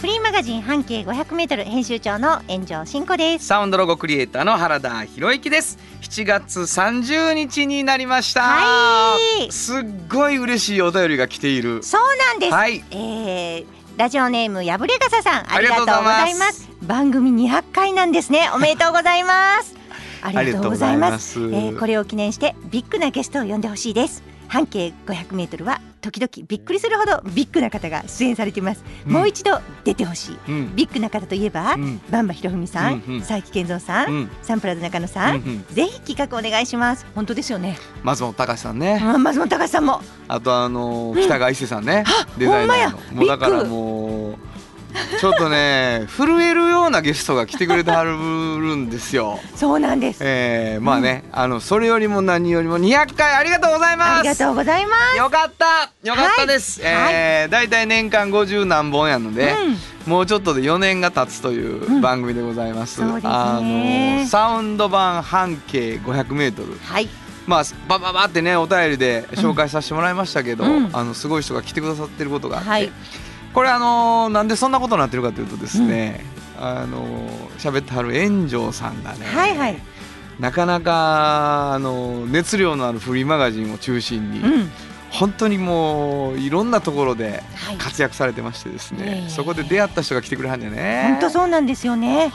フリーマガジン半径500メートル編集長の炎上真子です。サウンドロゴクリエイターの原田博之です7月30日になりましたはいすっごい嬉しいお便りが来ているそうなんです。はいえーラジオネームやぶれがささんありがとうございますす。番組200回なんですね。おめでとうございます。ありがとうございます。ありがとうございます えーこれを記念してビッグなゲストを呼んでほしいです。半径500メートルは時々びっくりするほどビッグな方が出演されています。うん。もう一度出てほしい。うん。ビッグな方といえば、うん。バンバひろふみさん、うんうん。佐伯健三さん、うん。サンプラザ中野さん、うんうん。ぜひ企画お願いします。本当ですよね。松本隆さんね。あ松本隆さんも。あとあの北川伊勢さんね、デザイナーの。ほんまや。もうだからもうちょっとね震えるようなゲストが来てくれてはるんですよ。そうなんです。えー、まあね、あのそれよりも何よりも200回ありがとうございます。ありがとうございます。よかったよかったです。はいえー、だいたい年間50何本やので、うんもうちょっとで4年が経つといううん番組でございます。そうですねあのサウンド版半径500メートル。はい。まあバババってねお便りで紹介させてもらいましたけど、うんあのすごい人が来てくださってることがあって、はいこれあのなんでそんなことになってるかというとですね、あの喋ってはる炎上さんがね、はいはい。なかなかあの熱量のあるフリーマガジンを中心に、うん。本当にもういろんなところではい。活躍されてましてですね、ええそこで出会った人が来てくれはんねね本当そうなんですよね。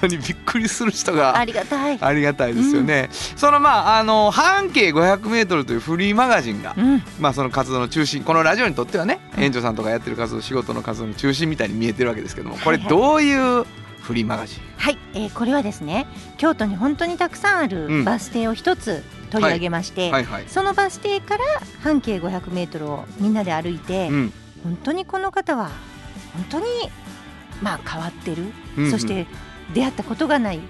本当にびっくりする人がありがたい。ありがたいですよね。そのまああの半径500メートルというフリーマガジンが、うん。まあその活動の中心、このラジオにとってはね、園長さんとかやってる活動、仕事の活動の中心みたいに見えてるわけですけども、これどういうフリーマガジン？はい、えー、これはですね、京都に本当にたくさんあうんるバス停を一つ取り上げまして、はいはい。そのバス停から半径500メートルをみんなで歩いて、うん。本当にこの方は本当にまあ変わってる、うんうんそして出会ったことがない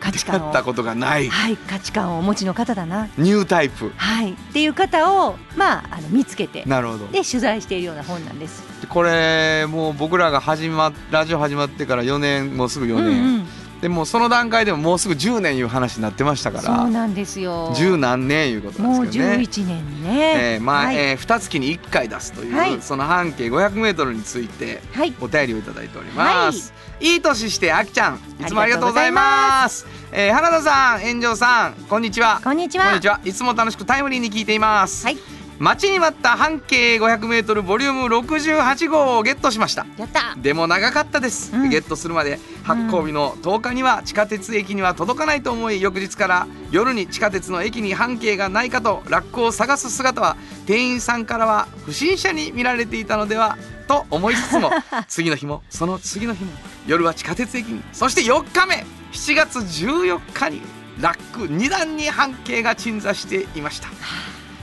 価値観を出会ったことがないはい価値観をお持ちの方だなニュータイプ。はいっていう方をまああの見つけてなるほど。で取材しているような本なんです。これもう僕らが始まラジオ始まってから4年もうすぐ4年、うんうんでもうその段階でももうすぐ10年いう話になってましたからそうなんですよ。十何年いうことなんもうですけどね。11年ね。えーまあ、はいえー、2月に1回出すという、はいその半径 500m についてはい。お便りをいただいております、い、い年してあきちゃんいつもありがとうございます。えー原田さん炎上さんこんにちは。こんにちは。こんにちは。いつも楽しくタイムリーに聞いています、はい。待ちに待った半径 500m ボリューム68号をゲットしました。やった。でも長かったです、うん。ゲットするまで発行日の10日には地下鉄駅には届かないと思い翌日から夜に地下鉄の駅に半径がないかとラックを探す姿は店員さんからは不審者に見られていたのではと思いつつも 次の日もその次の日も夜は地下鉄駅に。そして4日目。7月14日にラック2段に半径が鎮座していました。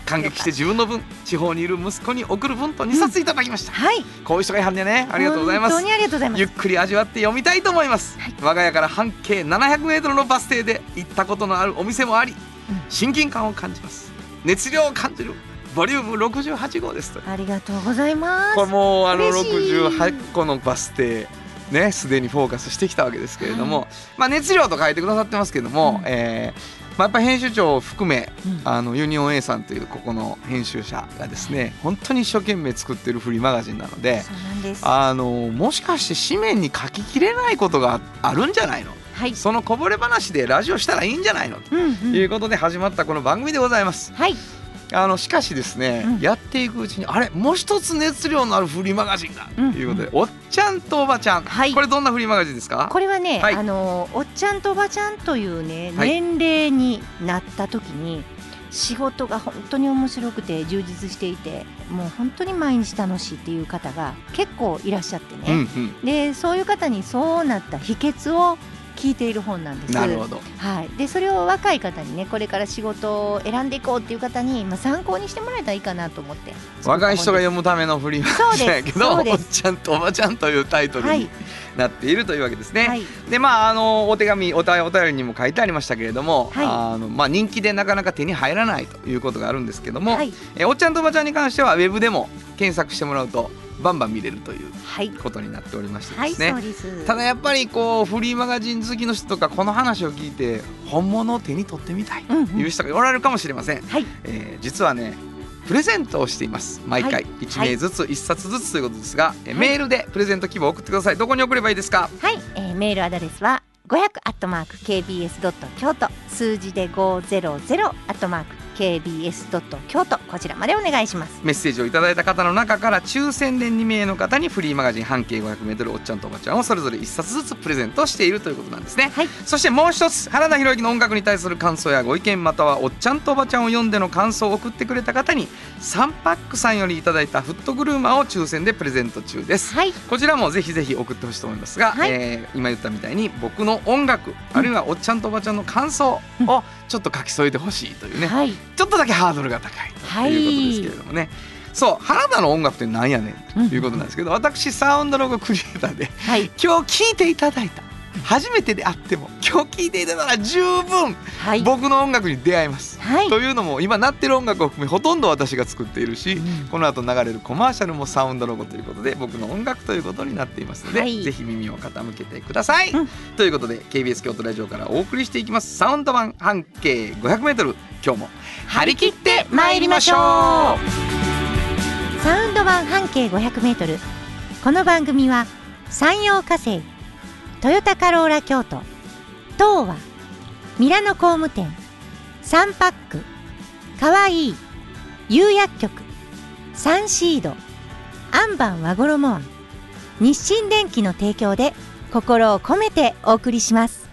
感激して自分の分地方にいる息子に送る分と2冊いただきました、はい。こういう人がいはんねね。ありがとうございます。本当にありがとうございます。ゆっくり味わって読みたいと思います、我が家から半径 700m のバス停で行ったことのあるお店もあり、親近感を感じます。熱量を感じるボリューム68号です。とありがとうございます。これもうあの嬉しい。68個のバス停ねすでにフォーカスしてきたわけですけれども、まあ熱量と書いてくださってますけども、うんえーまあ、やっぱ編集長を含めうんあのユニオン A さんというここの編集者がですね本当に一生懸命作ってるフリーマガジンなので。あのもしかして紙面に書ききれないことがあるんじゃないの？はい。そのこぼれ話でラジオしたらいいんじゃないの？ということで始まったこの番組でございます。はい。あのしかしですね、うん。やっていくうちにあれもう一つ熱量のあるフリーマガジンがとうん。いうことで、おっちゃんとおばちゃん、はい。これどんなフリーマガジンですか？これはね、はい。あのおっちゃんとおばちゃんというね、はい。年齢になった時に仕事が本当に面白くて充実していてもう本当に毎日楽しいっていう方が結構いらっしゃってうんうね、ん。でそういう方にそうなった秘訣を聞いている本なんです。なるほど。はい、でそれを若い方にねこれから仕事を選んでいこうっていう方に、まあ、参考にしてもらえたらいいかなと思って。若い人が読むためのフリーマガジンやけどおっちゃんとおばちゃんというタイトルはい。になっているというわけですね。はい。でまああのお手紙おたお便りにも書いてありましたけれども、はい。あのまあ、人気でなかなか手に入らないということがあるんですけども、はい。えおっちゃんとおばちゃんに関してはウェブでも検索してもらうとバンバン見れるというはい、ことになっておりましてはい、ですね。そうです。ただやっぱりこうフリーマガジン好きの人とかこの話を聞いて本物を手に取ってみたいとうんうん。いう人がおられるかもしれません、はい。えー実はねプレゼントをしています。毎回。はい。1名ずつ1冊ずつということですが、えーはい。メールでプレゼント希望を送ってください。どこに送ればいいですか？はい、えーメールアドレスは500アットマーク KBS ドット京都。数字で500アットマーク KBS ドット京都こちらまでお願いします。メッセージをいただいた方の中から抽選で2名の方にフリーマガジン半径 500m おっちゃんとおばちゃんをそれぞれ1冊ずつプレゼントしているということなんですね。はい。そしてもう一つ原田博之の音楽に対する感想やご意見またはおっちゃんとおばちゃんを読んでの感想を送ってくれた方に3パックさんよりいただいたフットグルーマーを抽選でプレゼント中です。はい。こちらもぜひぜひ送ってほしいと思いますが、はい。えー今言ったみたいに僕の音楽あるいはおっちゃんとおばちゃんの感想をちょっと書き添えてほしいというね、はい。ちょっとだけハードルが高いということですけれどもね、そう原田の音楽ってなんやねんということなんですけど、私サウンドロゴクリエイターではい。今日聞いていただいた初めてであっても今日聞いていただいたら十分はい。僕の音楽に出会えます。はい。というのも今鳴ってる音楽を含めほとんど私が作っているし、うん。この後流れるコマーシャルもサウンドロゴということで僕の音楽ということになっていますので、はい。ぜひ耳を傾けてください。うん。ということで KBS 京都ラジオからお送りしていきます。サウンド版半径 500m 今日も張り切って参りましょう。サウンド版半径500メートル。この番組は山陽火星トヨタカローラ京都。東和。ミラノ工務店。サンパック。かわいい。釉薬局。サンシード。アンバン和衣。庵日清電機の提供で心を込めてお送りします。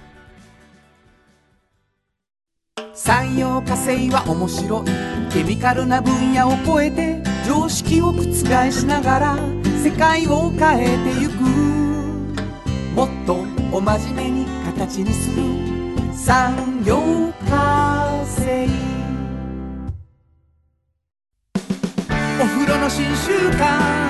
産業化成は面白い。ケミカルな分野を超えて常識を覆しながら世界を変えてゆく。もっとお真面目に形にする。産業化成。お風呂の新習慣。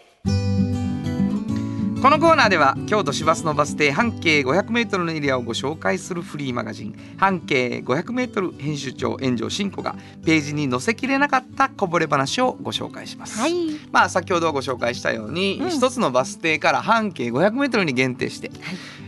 このコーナーでは京都市バスのバス停半径 500m のエリアをご紹介するフリーマガジン。半径 500m 編集長炎上真子がページに載せきれなかったこぼれ話をご紹介します。はい。まあ先ほどご紹介したように、うん。一つのバス停から半径 500m に限定して、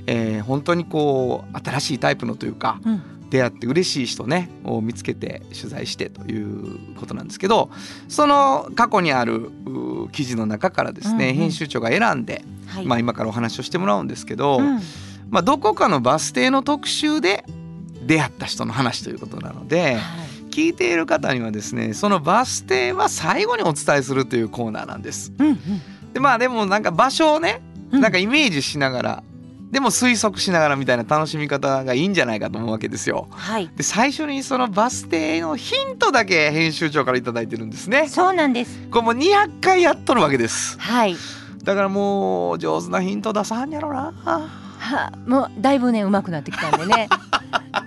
えー本当にこう新しいタイプのというか、うん出会って嬉しい人ねを見つけて取材してということなんですけどその過去にあるう記事の中からですね、うんうん。編集長が選んで、はい。まあ、今からお話をしてもらうんですけど、うん。まあ、どこかのバス停の特集で出会った人の話ということなのではい。聞いている方にはですねそのバス停は最後にお伝えするというコーナーなんです。うんうん。でまあでもなんか場所をねうん。なんかイメージしながらでも推測しながらみたいな楽しみ方がいいんじゃないかと思うわけですよ。はいで最初にそのバス停のヒントだけ編集長から頂いいてるんですね。そうなんですこれもう200回やっとるわけです。はいだからもう上手なヒント出さんやろな。はもうだいぶね上手くなってきたんでね。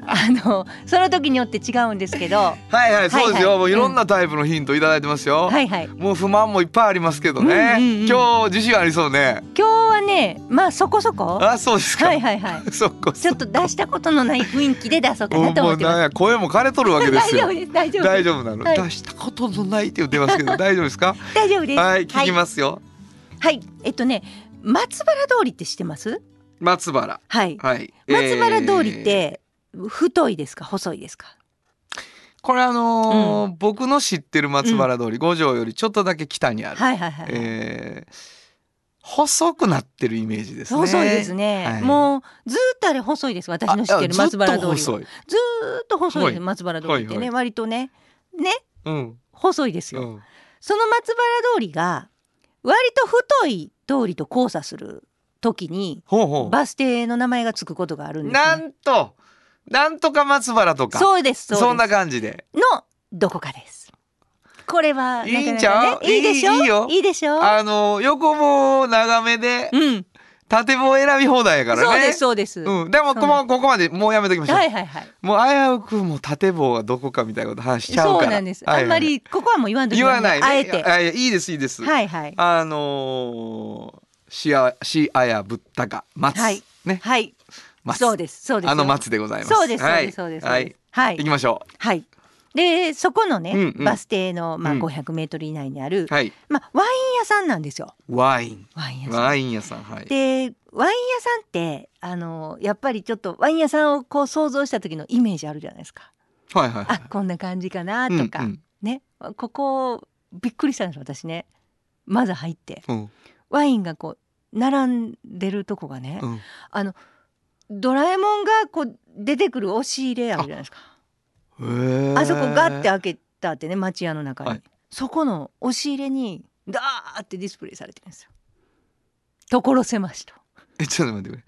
あのその時によって違うんですけど。ははいはいそうですよ。はいはいもういろんなタイプのヒントいただいてますよ。いはい。もう不満もいっぱいありますけどね。うんうんうん。今日自信ありそうね。今日はねまあそこそこ。あそうですか。はいはいはい。そこちょっと出したことのない雰囲気で出そうかなと思ってます。声も枯れとるわけですよ。大丈夫。大丈夫です大丈夫なの、はい。出したことのないって言ってますけど大丈夫ですか？大丈夫です。はい聞きますよ、はい、えっとね松原通りって知ってます？松原。はい。はい。松原通りっえー。て太いですか？細いですか？これあのー僕の知ってる松原通り、五条よりちょっとだけ北にある、はいはいはい、えー細くなってるイメージですね。細いですね、はい。もうずーっとあれ細いです私の知ってるあ松原通りは。ずずっと細い。です、はい。松原通りってね、割とね。ね？うん。細いですよ、うん。その松原通りが割と太い通りと交差する時にほうほバス停の名前がつくことがあるう。んです、ね、なんと、なんとか松原とか。そうですそうですそんな感じで。のどこかですこれはいいんちゃう？いいでしょ？いいよいいでしょ？あの横棒長めでうん、縦棒選び放題やからね。そうですそうです、うん。でもここここまでもうやめときましょう。はいはいはいもう危うくもう縦棒はどこかみたいなこと話しちゃうから。そうなんです、あんまりここはもう言わんとき言わないね。あえていやいやいいですいいです。はいはいあのー、しあしあやぶったか松、はい。ね。はい。松。そうです。そうです。よあの松でございます。そうです。そうはい。ですそうです。はい。はい。行きましょはい。でそこのね、うんうん。バス停の、まあ、うん。500メートル以内にある、う。はい。まあ、ワイン屋さんなんですよ。ワイン。ワイン屋さん。ワイン屋さん。はい。でワイン屋さんってあのやっぱりちょっとワイン屋さんをこう想像した時のイメージあるじゃないですか。はいはいはい。あ。こんな感じかなとか、うんうん。ね。ここびっくりしたんです私ね。まず入って。うん。ワインがこう並んでるとこがね、うん。あのドラえもんがこう出てくる押し入れあるじゃないですか。あそこガッて開けたってね町屋の中に、はい。そこの押し入れにダーってディスプレイされてるんですよ。所狭しとえちょっと待ってくれ。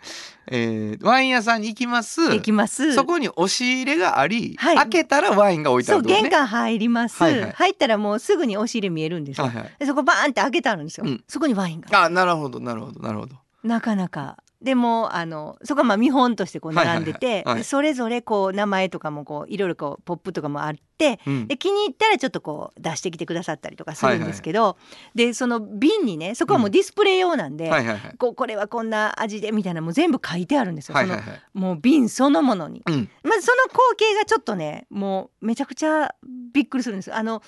えー、ワイン屋さんに行きます。行きますそこに押し入れがあり、はい開けたらワインが置いてあそうるってことね。玄関入ります、はいはい入ったらもうすぐに押し入れ見えるんですよ、はいはい。でそこバーンって開けてあるんですよ、うんそこにワインがあなるほどなるほどなるほど。なかなかでもあのそこはまあ見本としてこう並んでて、それぞれこう名前とかもこういろいろこうポップとかもあってうん。で気に入ったらちょっとこう出してきてくださったりとかするんですけど、でその瓶にねそこはもうディスプレイ用なんで、はいはいはい。こうこれはこんな味でみたいなのも全部書いてあるんですよ、はいはいはい。そのもう瓶そのものに。うん。まずその光景がちょっとねもうめちゃくちゃびっくりするんですあの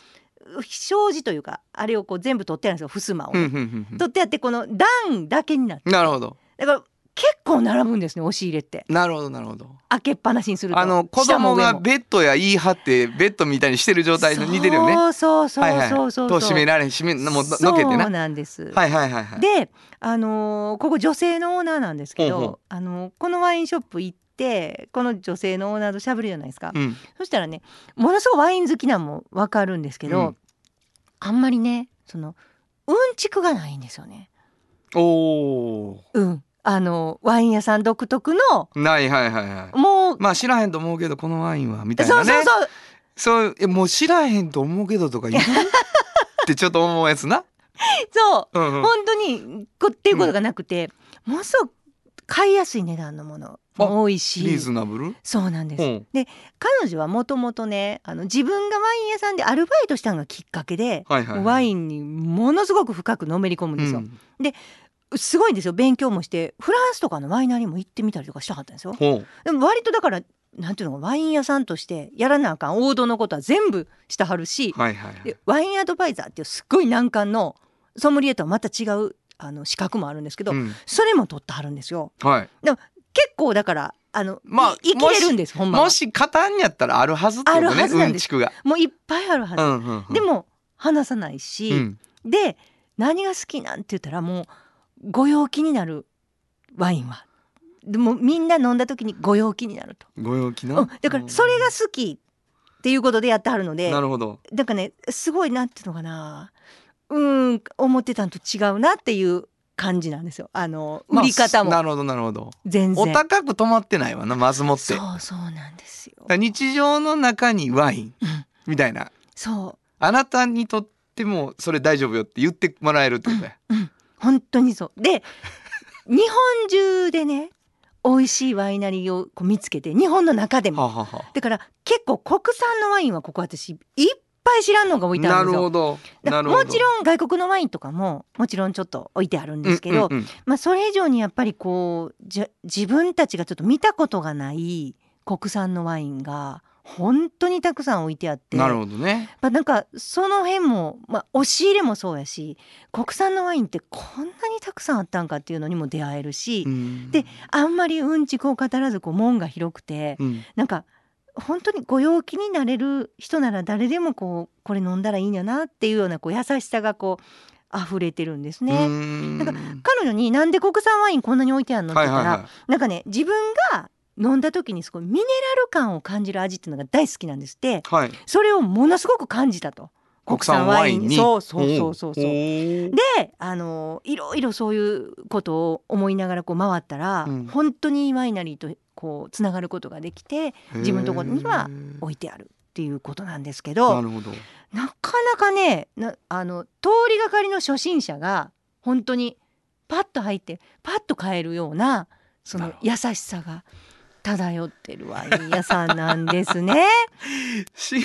障子というかあれをこう全部取ってあるんですよ襖を、うんうんうんうん取ってあってこの段だけになってなるほど。だから結構並ぶんですね押し入れってなるほどなるほど。開けっぱなしにするとあの子供がベッドや言い張ってベッドみたいにしてる状態に似てるよね。そうそうそうはいはい。そうそうと閉められ閉めもうののけてそうな。なんです、はいはいはいはい。であのーここ女性のオーナーなんですけど、ほうほうあのーこのワインショップ行ってこの女性のオーナーと喋るじゃないですか、うん。そしたらねものすごいワイン好きなんもわかるんですけど、うんあんまりねそのうんちくがないんですよね。おおうん、あのワイン屋さん独特のー。ないはいはいはい。もう、まあ知らへんと思うけどこのワインはみたいそうなね。そうそうそうえもう知らへんと思うけどとか言うってちょっと思うやつな。そううんうん。本当にこっていうことがなくて、ものすごく買いやすい値段のものも多いしリーズナブル？そうなんです、うん。彼女はもともとねあの自分がワイン屋さんでアルバイトしたのがきっかけで、はいはいはい。ワインにものすごく深くのめり込むんですよ、うんすごいんですよ勉強もしてフランスとかのワイナリーも行ってみたりとかしたかったんですよ。でも割とだからなんていうのかワイン屋さんとしてやらなあかん王道のことは全部してはるし、はいはいはい。でワインアドバイザーっていうすっごい難関のソムリエとはまた違うあの資格もあるんですけど、うんそれも取ってはるんですよはい。結構だからあの、まあい生きれるんですほんまはもし勝たんやったらあるはずってことあるね。はずなんですうんちくが。もういっぱいあるはず、うんうんうん。でも話さないし、うん。で何が好きなんて言ったらもうご陽気になるワインはでもみんな飲んだ時にご陽気になると、ご陽気な？うん、だからそれが好きっていうことでやってはるのでなるほど。だからねすごいなんていうのかなうん思ってたんと違うなっていう感じなんですよあの売り方もまあなるほどなるほど。全然、お高く止まってないわなまずもって。そうそうなんですよら日常の中にワインうんみたいな。そあなたにとってもそれ大丈夫よって言ってもらえるってことや。ううん本当にそうで日本中でね美味しいワイナリーをこう見つけて日本の中でもはあはだから結構国産のワインはここ私いっぱい知らんのが置いてあなるんですよ。るほど。だなるほど。もちろん外国のワインとかももちろんちょっと置いてあるんですけど、うんうんうんまあそれ以上にやっぱりこうじゃ自分たちがちょっと見たことがない国産のワインが本当にたくさん置いてあって。なるほどね。まあ、なんかその辺も、まあ、押し入れもそうやし国産のワインってこんなにたくさんあったんかっていうのにも出会えるし、うん。であんまりうんちくを語らずこう門が広くてうん。なんか本当にご陽気になれる人なら誰でもこうこれ飲んだらいいんやなっていうようなこう優しさがこう溢れてるんですうね。なんか彼女になんで国産ワインこんなに置いてあるのって言ったら、なんかね自分が飲んだ時にすごいミネラル感を感じる味っていうのが大好きなんですって。はい。それをものすごく感じたと。国産ワインに。そうそうそうそうそう。であのいろいろそういうことを思いながらこう回ったら、うん。本当にワイナリーとこうつながることができて自分のところには置いてあるっていうことなんですけなどるほど。なかなかねなあの通りがかりの初心者が本当にパッと入ってパッと買えるようなそのなるほ優しさが漂ってるワイン屋さんなんですね。し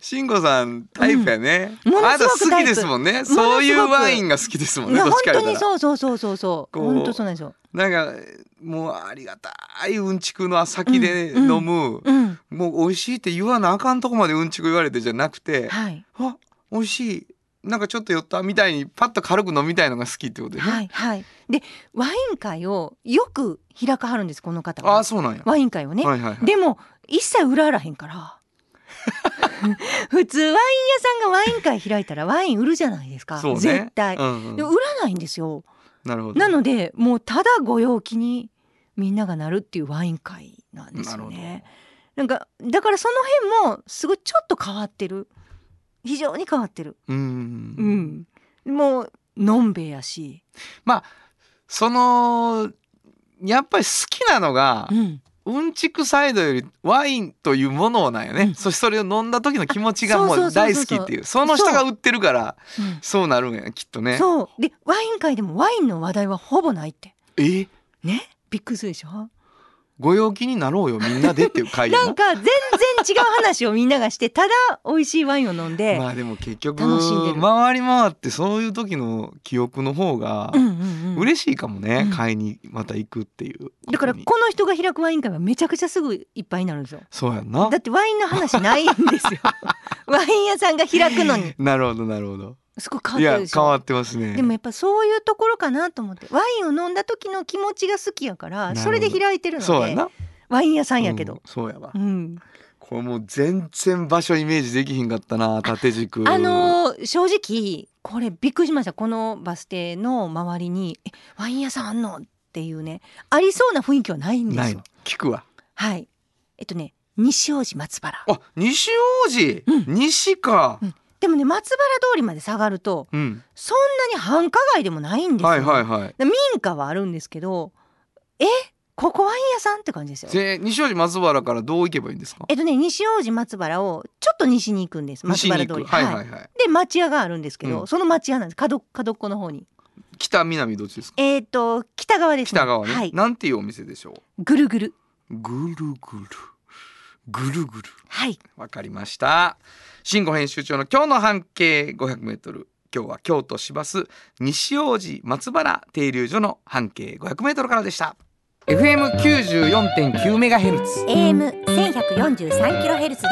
しんごさんタイプやね、うん。もの好きですもんね。そういうワインが好きですもんね。本当にそうそうそうそう。そう本当そうなんですよ。なんかもうありがたいうんちくの先で飲む、うん。もう美味しいって言わなあかんとこまでうんちく言われてじゃなくて、はい。あ美味しいなんかちょっと酔ったみたいにパッと軽く飲みたいのが好きってことでね、はいはい。でワイン会をよく開かはるんですこの方あはあそうなんや、ワイン会をね。はいはいはいでも一切売らへんから。普通ワイン屋さんがワイン会開いたらワイン売るじゃないですか。そうね絶対。うんうんでも売らないんですよ。なるほどなのでもうただご陽気にみんながなるっていうワイン会なんですよね。なんかだからその辺もすごいちょっと変わってる。非常に変わってる。うん。うん。もうのんべえやし。そのやっぱり好きなのがう、ん。うんちくサイドよりワインというものなんよね、うん。そしてそれを飲んだ時の気持ちがもそう大好きっていう。その人が売ってるからう。んそうなるんやきっとね。そう。でワイン会でもワインの話題はほぼないって。え？ね？びっくりするでしょ？ご陽気になろうよみんなでっていう会やな。なんか全然違う話をみんながしてただ美味しいワインを飲んで、まあでも結局回り回ってそういう時の記憶の方がうんうんうん、嬉しいかもね、うん。買いにまた行くっていう。だからこの人が開くワイン会はめちゃくちゃすぐいっぱいになるんですよ。そうやんな。だってワインの話ないんですよ。ワイン屋さんが開くのに。なるほどなるほどすごい変わってるでしょ？変わってますね。でもやっぱそういうところかなと思って。ワインを飲んだ時の気持ちが好きやからそれで開いてるのでワイン屋さんやけうんど、そうやわ。うん。これもう全然場所イメージできひんかったな縦軸。あのー正直これびっくりしました。このバス停の周りに「えワイン屋さんあんの?」っていうねありそうな雰囲気はないんですよ。聞くわ。はい。えっとね西大路松原。あ西王子、うん。西か。うんでもね松原通りまで下がるとうん、そんなに繁華街でもないんですよ、はいはいはい。民家はあるんですけどえここワイン屋さんって感じですよ。で西王子松原からどう行けばいいんですか？えっとね西大路松原をちょっと西に行くんです松原通り。くはいはい。はい、で町屋があるんですけど、うん。その町屋なんです。角角っこの方に。北南どっちですか？えっ、と北側ですね。北側ね、はい。なんていうお店でしょぐるぐる。うぐるぐるぐるぐる。はい。わかりました。慎吾編集長の今日の半径500メートル。今日は京都市バス西王子松原停留所の半径500メートルからでした。FM94.9 メガヘルツ。AM 千百四十三キロヘルツで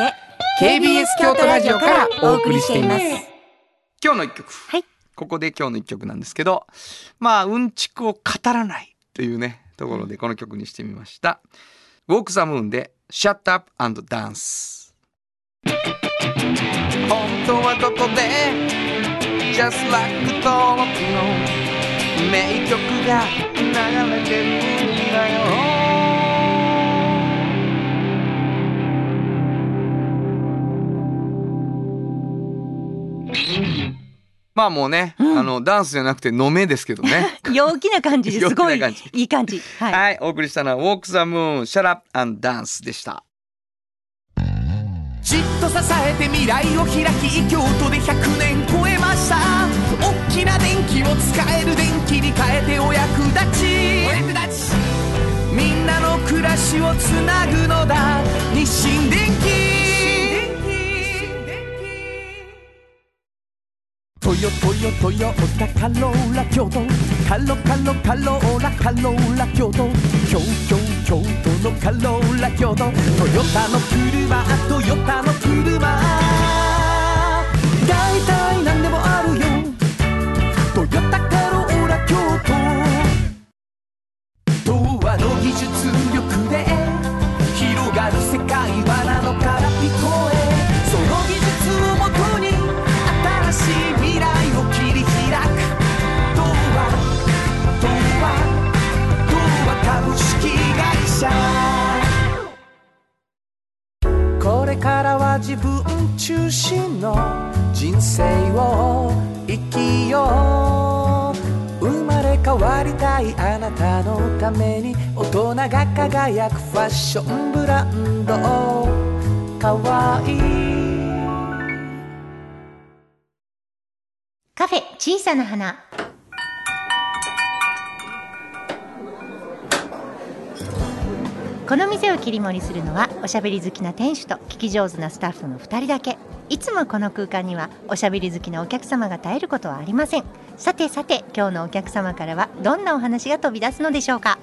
KBS 京都ラジオからお送りしています。は今日の一曲、い。ここで今日の一曲なんですけどまあうんちくを語らないというねところでこの曲にしてみました、ウォークザムーンで Shut Up and Dance 本当はどこで Just like 登録の名曲が流れてるんだよまあもうね、うん。あのダンスじゃなくて飲めですけどね。陽気な感じです。ごいいい感じ。はい、はい、お送りしたのは Walk the Moon Shut Up and Dance でした。じっと支えて未来を開き京都で100年超えました。大きな電気を使える電気に変えてお役立ち。お役立ち。みんなの暮らしをつなぐのだ。日清電気トヨトヨトヨタカローラ京都。カロカロカローラカローラ京都。京京京都のカローラ京都。トヨタの車トヨタの車。大体何でもあるよ。トヨタカローラ京都。童話の技術。自分中心の人生を生きよう。生まれ変わりたいあなたのために大人が輝くファッションブランドかわいい。カフェ小さな花。この店を切り盛りするのはおしゃべり好きな店主と聞き上手なスタッフの2人だけ。いつもこの空間にはおしゃべり好きなお客様が絶えることはありません。さてさて今日のお客様からはどんなお話が飛び出すのでしょうか？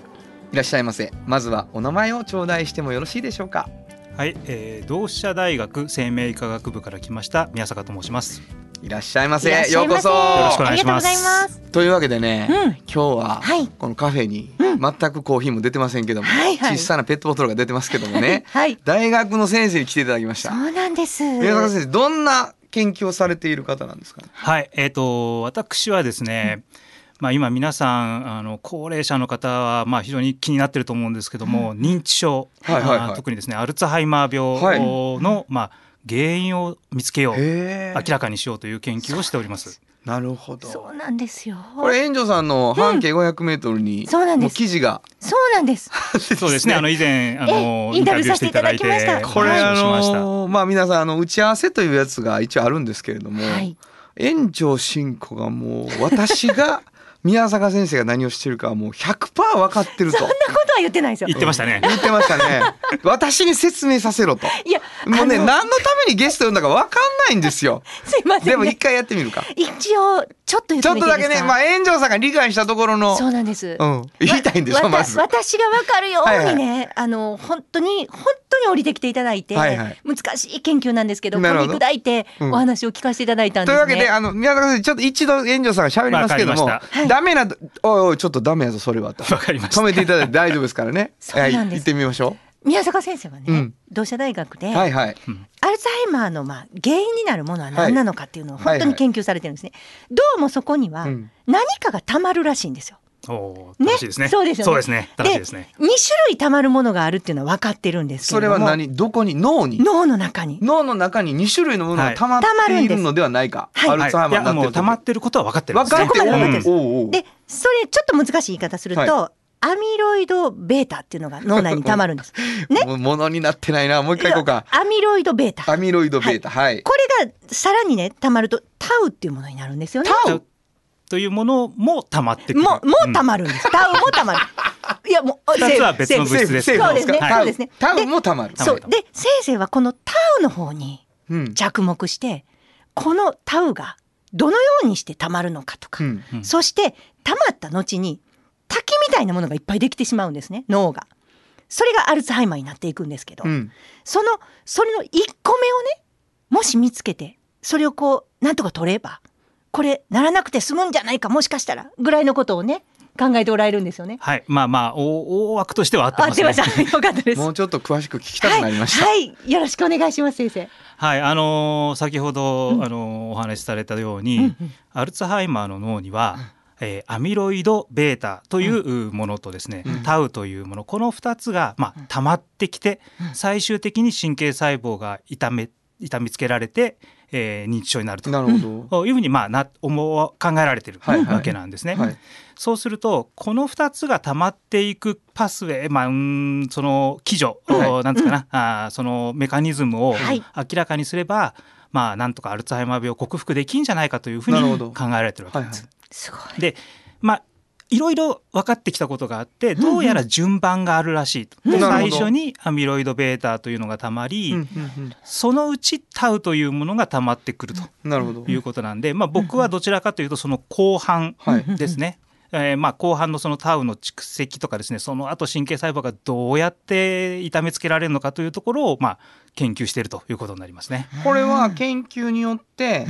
いらっしゃいませ。まずはお名前を頂戴してもよろしいでしょうか？はい、えー、同志社大学生命科学部から来ました宮坂と申します。いらっしゃいませ。ようこそ。よろしくお願いします。ありがとうございますというわけでね、うん。今日ははい。このカフェにうん。全くコーヒーも出てませんけども、はいはい。小さなペットボトルが出てますけどもね。はい。大学の先生に来ていただきました。そうなんです。宮坂先生どんな研究をされている方なんですか？ねはい、えっ、と私はですね、まあ今皆さんあの高齢者の方はまあ非常に気になってると思うんですけども、認知症、はいはいはい。特にですねアルツハイマー病の、まあ原因を見つけよう、へ明らかにしようという研究をしております。なるほど。そうなんですよ。これ園長さんの半径500メートルに、そうなんです。もう記事が。そうなんです。そうですね。あの以前あのえインタビューさせていただきました。これあ。のまあ皆さんあの打ち合わせというやつが一応あるんですけれども、はい。園長信子がもう私が宮坂先生が何をしてるかはもう100%分かってると。そんなことは言ってないですよ。言ってましたね。言ってましたね。私に説明させろと。いやもうね何のためにゲスト呼んだか分かんないんですよ。すいません、ね、でも一回やってみるか。一応ちょっと言っちょっとだけてみていいですかねまあ園長さんが理解したところのそうなんです、うん言いたいんでしょわまず。私がわかるようにね、はいあの本当に本当に降りてきていただいて、はいはい。難しい研究なんですけど噛み砕いてうん。お話を聞かせていただいたんですね。というわけで、あの、宮坂先生、ちょっと一度園長さんが喋りますけどもダメな、おいおい、ちょっとダメやぞ、それはと。わかりました。止めていただいて大丈夫ですからね。そうなんです。はい、行ってみましょ宮坂先生はね、うん同志社大学で、う。はいはい。アルツハイマーのまあ原因になるものは何なのかっていうのをはい本当に研究されてるんですね。どうもそこにはうん何かがたまるらしいんですよ。おー楽しいですね。そうですよね。そうですね。楽しいですね。2種類たまるものがあるっていうのは分かってるんですけそれ。は何？どこに？脳に？脳の中に。脳の中に2種類のものが溜まっているのではないか。はいアルツハイマーになってる溜まってることは分かってるんですね。分かってる。でそれちょっと難しい言い方すると、はアミロイド β っていうのが脳内にたまるんです。ね？ものになってないな。もう一回行こうか。アミロイド β。アミロイドベータ。はい。これがさらにねたまるとタウっていうものになるんですよね。タウというものも溜まってくる。ももうたる。まるんです。タウもたまる。いやもう二つは別の物質ですそうですねか？そうですねタウでも溜まる。そうで先生はこのタウの方にうん。着目してこのタウがどのようにしてたまるのかとか、うん。うんそしてたまった後に滝みたいなものがいっぱいできてしまうんですね脳が。それがアルツハイマーになっていくんですけど、うん。そのそれの1個目をねもし見つけてそれをこうなんとか取ればこれならなくて済むんじゃないかもしかしたらぐらいのことをね考えておられるんですよね。はい。まあまあ大大枠としては合ってあ、ますね。出ました。よかったです。もうちょっと詳しく聞きたくなりました。はい、はい、よろしくお願いします、先生。はい、あのー先ほど、うんあのーお話しされたように、うんうんアルツハイマーの脳には、えーアミロイド β というものとですね、うん。タウというもの。この2つが、まあ、溜まってきて、うん。最終的に神経細胞が痛め痛みつけられて、えー認知症になると。なるほど。いうふうに、まあ、な思う考えられているはいはい。わけなんですね。はい。そうするとこの2つが溜まっていくパスウェイ、まあ、うーんその基準、はい。なんつうかな、あーそのメカニズムをはい。明らかにすれば、まあ、なんとかアルツハイマー病を克服できんじゃないかというふうに考えられてるわけです。はいはい。すごい。でまあいろいろ分かってきたことがあってどうやら順番があるらしいと、でうんなるほど最初にアミロイド β というのがたまり、うんうんそのうちタウというものがたまってくるとうんなるほど。いうことなんで、まあ、僕はどちらかというとその後半はいですね。えーまあ後半のそのタウの蓄積とかですねその後神経細胞がどうやって痛めつけられるのかというところをまあ研究しているということになりますね。これは研究によって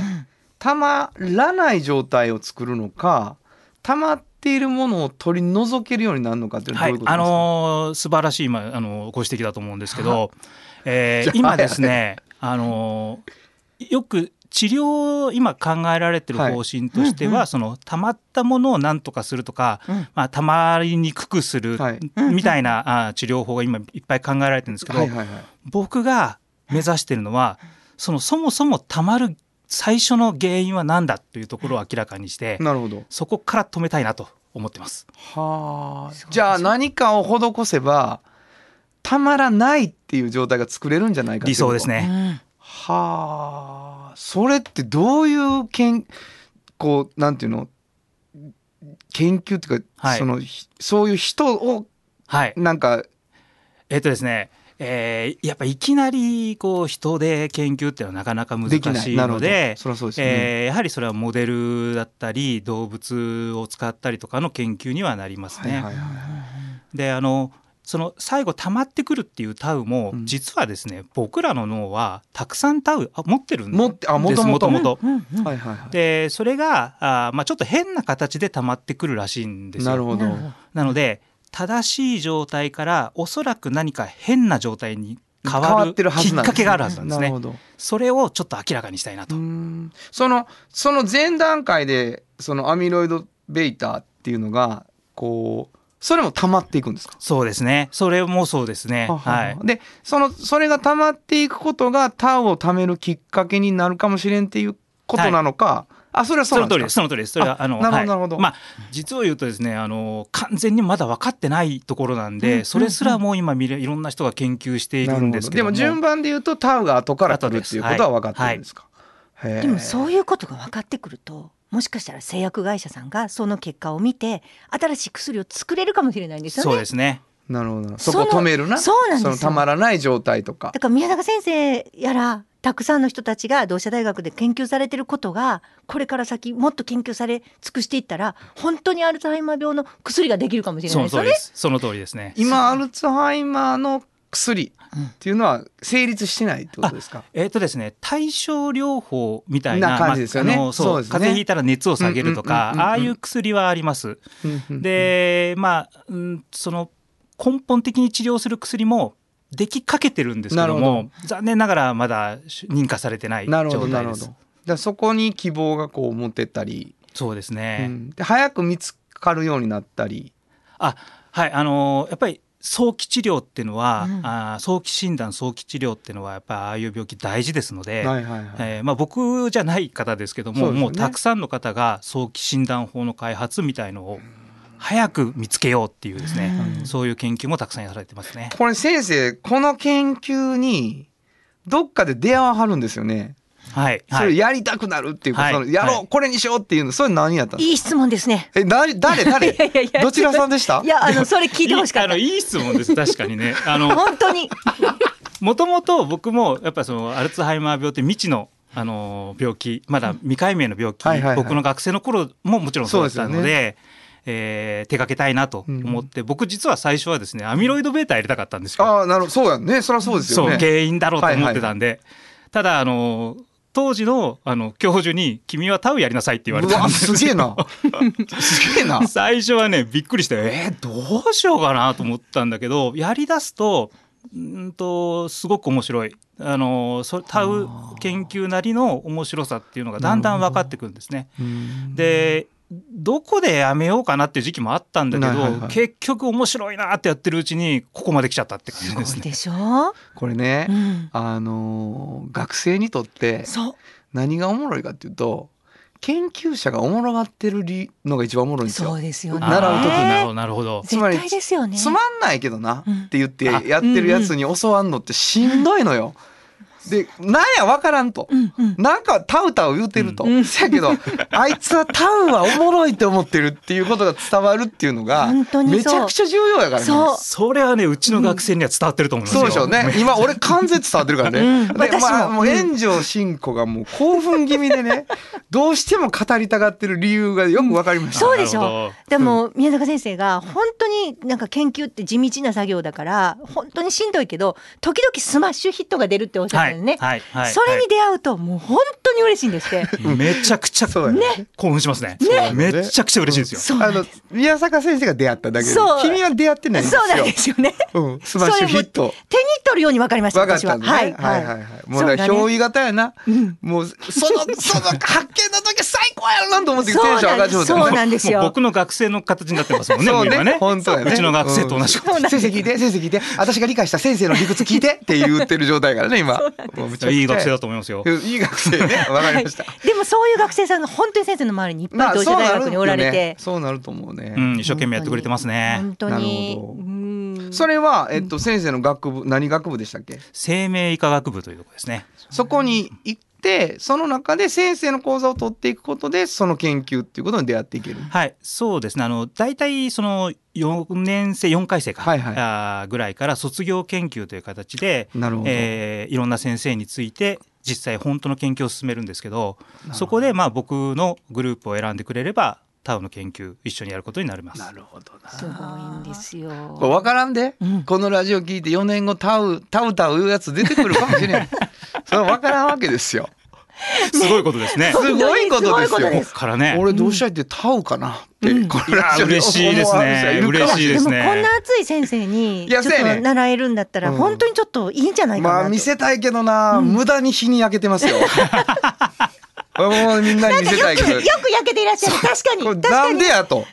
たまらない状態を作るのかたまっているものを取り除けるようになるのかっていうのはどういうことですか、はい、あのー素晴らしい今あのーご指摘だと思うんですけど、えー今ですね、あのーよく治療今考えられてる方針としては、その溜まったものを何とかするとか、うん。まあ、溜まりにくくする、はい。みたいな治療法が今いっぱい考えられてるんですけど、はいはいはい。僕が目指してるのはそのそもそも溜まる最初の原因は何だというところを明らかにしてなるほど。そこから止めたいなと思ってます。はあ。じゃあ何かを施せばたまらないっていう状態が作れるんじゃないか理想ですね。うんはあそれってどういうけんこうなんていうの？研究っていうか、はいそのひそういう人をはい。なんかえっとですね。えーやっぱいきなりこう人で研究っていうのはなかなか難しいのでやはりそれはモデルだったり動物を使ったりとかの研究にはなりますね。はいはいはいであのその最後溜まってくるっていうタウも、うん。実はですね僕らの脳はたくさんタウあ持ってるんです。持ってあもともとはいはいはい。でそれがあ、まあ、ちょっと変な形で溜まってくるらしいんですよ。なるほど。なので正しい状態からおそらく何か変な状態に変変わるきっかけがあるはずなんですね。なるほど。それをちょっと明らかにしたいなと。そのその前段階でそのアミロイド β っていうのがこうそれも溜まっていくんですか？そうですね。それもそうですね。はははい。でそのそれが溜まっていくことがタウを貯めるきっかけになるかもしれんっていうことなのか、あそれはその通りです。その通りです。それはああのなるほどはいなるほどまあ実を言うとですね、あの完全にまだ分かってないところなんで、うんそれすらもう今見れいろんな人が研究しているんですけども。でも順番で言うとタウが後から来るっていうことは分かってるんですか、へえでもそういうことが分かってくるともしかしたら製薬会社さんがその結果を見て新しい薬を作れるかもしれないんですよね。そうですね。なるほどそこ止めるなそうなんですよのたまらない状態とかだから宮坂先生やらたくさんの人たちが同志社大学で研究されてることがこれから先もっと研究され尽くしていったら本当にアルツハイマー病の薬ができるかもしれそないですよねの通りで。す。その通りですね。今アルツハイマーの薬っていうのは成立してないってことですか、えっ、とですね、対症療法みたいな、な感じですよね。まあそうね。風邪ひいたら熱を下げるとかうんうんうんうんうんああいう薬はあります。うんうんで、まあ、うん、その根本的に治療する薬もできかけてるんですけども残念ながらまだ認可されてない状態です。なるほどだそこに希望がこう持ってったり、そうですうね、ん。で早く見つかるようになったり。あはいあのーやっぱり早期治療っていうのは、うん。あー早期診断早期治療っていうのはやっぱりああいう病気大事ですので、はいはいはい、えーまあ、僕じゃない方ですけどもね。もうたくさんの方が早期診断法の開発みたいのを早く見つけようっていうですね、うん。そういう研究もたくさんやられてますね。これ先生この研究にどっかで出会わはるんですよねはい、そはい。れやりたくなるっていうか、はいそのやろう、はい。これにしようっていうのそれ何やったんですか？いい質問ですね。えな誰誰？いやいやいやどちらさんでした？いやあのそれ聞いてほしかった。いいあの。いい質問です確かにね。あの本当に。もともと僕もやっぱそのアルツハイマー病って未知のあの病気まだ未解明の病気、はいはいはい。僕の学生の頃ももちろんそうだったのでえー手掛けたいなと思って、僕実は最初はですねアミロイド β やりたかったんですよ。ああなるほど。そうやんね。そりゃそうですよね。そう原因だろうと思ってたんで、ただあの当時のあの教授に「君はタウやりなさい」って言われたんですげえな。すげえな。最初はねびっくりしてえー、どうしようかなと思ったんだけどやりだすとうんとすごく面白い。あのそタウ研究なりの面白さっていうのがだんだん分かってくるんですね。でどこでやめようかなっていう時期もあったんだけど、はいはいはい結局面白いなってやってるうちにここまで来ちゃったって感じですね。でしょ？これね、う。うん。あのー学生にとって。何がおもろいかっていうと研究者がおもろがってるりのが一番おもろいんですよそうですよね。習う時あーなるほど。つまり絶対ですよね。つまんないけどなうんって言ってやってるやつに教わんのってしんどいのよ。でなんやわからんと。うんうん。なんかタウタウ言うてると。うんせやけど あいつはタウはおもろいって思ってるっていうことが伝わるっていうのがめちゃくちゃ重要やからね。そうそれはねうちの学生には伝わってると思いますよ。そうでしょうね。今俺完全に伝わってるからね。うんでまあもう炎上真子がもう興奮気味でね、どうしても語りたがってる理由がよくわかりました。そうでしょでも宮坂先生が本当になんか研究って地道な作業だから本当にしんどいけど時々スマッシュヒットが出るっておっしゃったよね、はいはいはいそれに出会うともう本当に嬉しいんですって めちゃくちゃそうやね興奮しますね。ねめちゃくちゃ嬉しいですよ。そうなあの宮坂先生が出会っただけで君は出会ってないんですよ。そうなんですよねうん、スマッシュヒット。手に取るように分かりました私は分かったんだね。はいはいはい。もうだから憑依型やな。うんもうその その発見の時最高やろかんと思ってテそうンション上がっちゃうそうなんですよ。もう僕の学生の形になってますもんね。そうねね。本当やねうちの学生と同じこと。うん先生聞いて先生聞いて私が理解した先生の理屈聞いてって言ってる状態からね今いい学生だと思いますよ。いい学生ね。わかりました。でもそういう学生さんが本当に先生の周りにいっぱい同志社大学におられて、そうなると思うね。うん、一生懸命やってくれてますね。本当に。それはえっと先生の学部何学部でしたっけ？生命医科学部というところですね。そこに行ってその中で先生の講座を取っていくことでその研究っていうことに出会っていける。はい、そうですね。あの大体その4年生4回生か、はいはい。あーぐらいから卒業研究という形で、なるほど。えーいろんな先生について実際本当の研究を進めるんですけど、そこでまあ僕のグループを選んでくれればタウの研究一緒にやることになります。なるほどなすごいんですよ。これ分からんで、うん。このラジオ聞いて4年後タウタウタウいうやつ出てくるかもしれない それ分からんわけですよ。すごいことですね。すごいことですよ。すからね。俺どうしたいってタウかなって、うん。このラジオ。でいや嬉しいですね。嬉しいですね。でもこんな熱い先生にちょっと習えるんだったらうん。本当にちょっといいんじゃないかなと。まあ見せたいけどな、無駄に日に焼けてますよ みんなに見せたいけど。よく焼けていらっしゃる。確かに。これ確かに。なんでやと。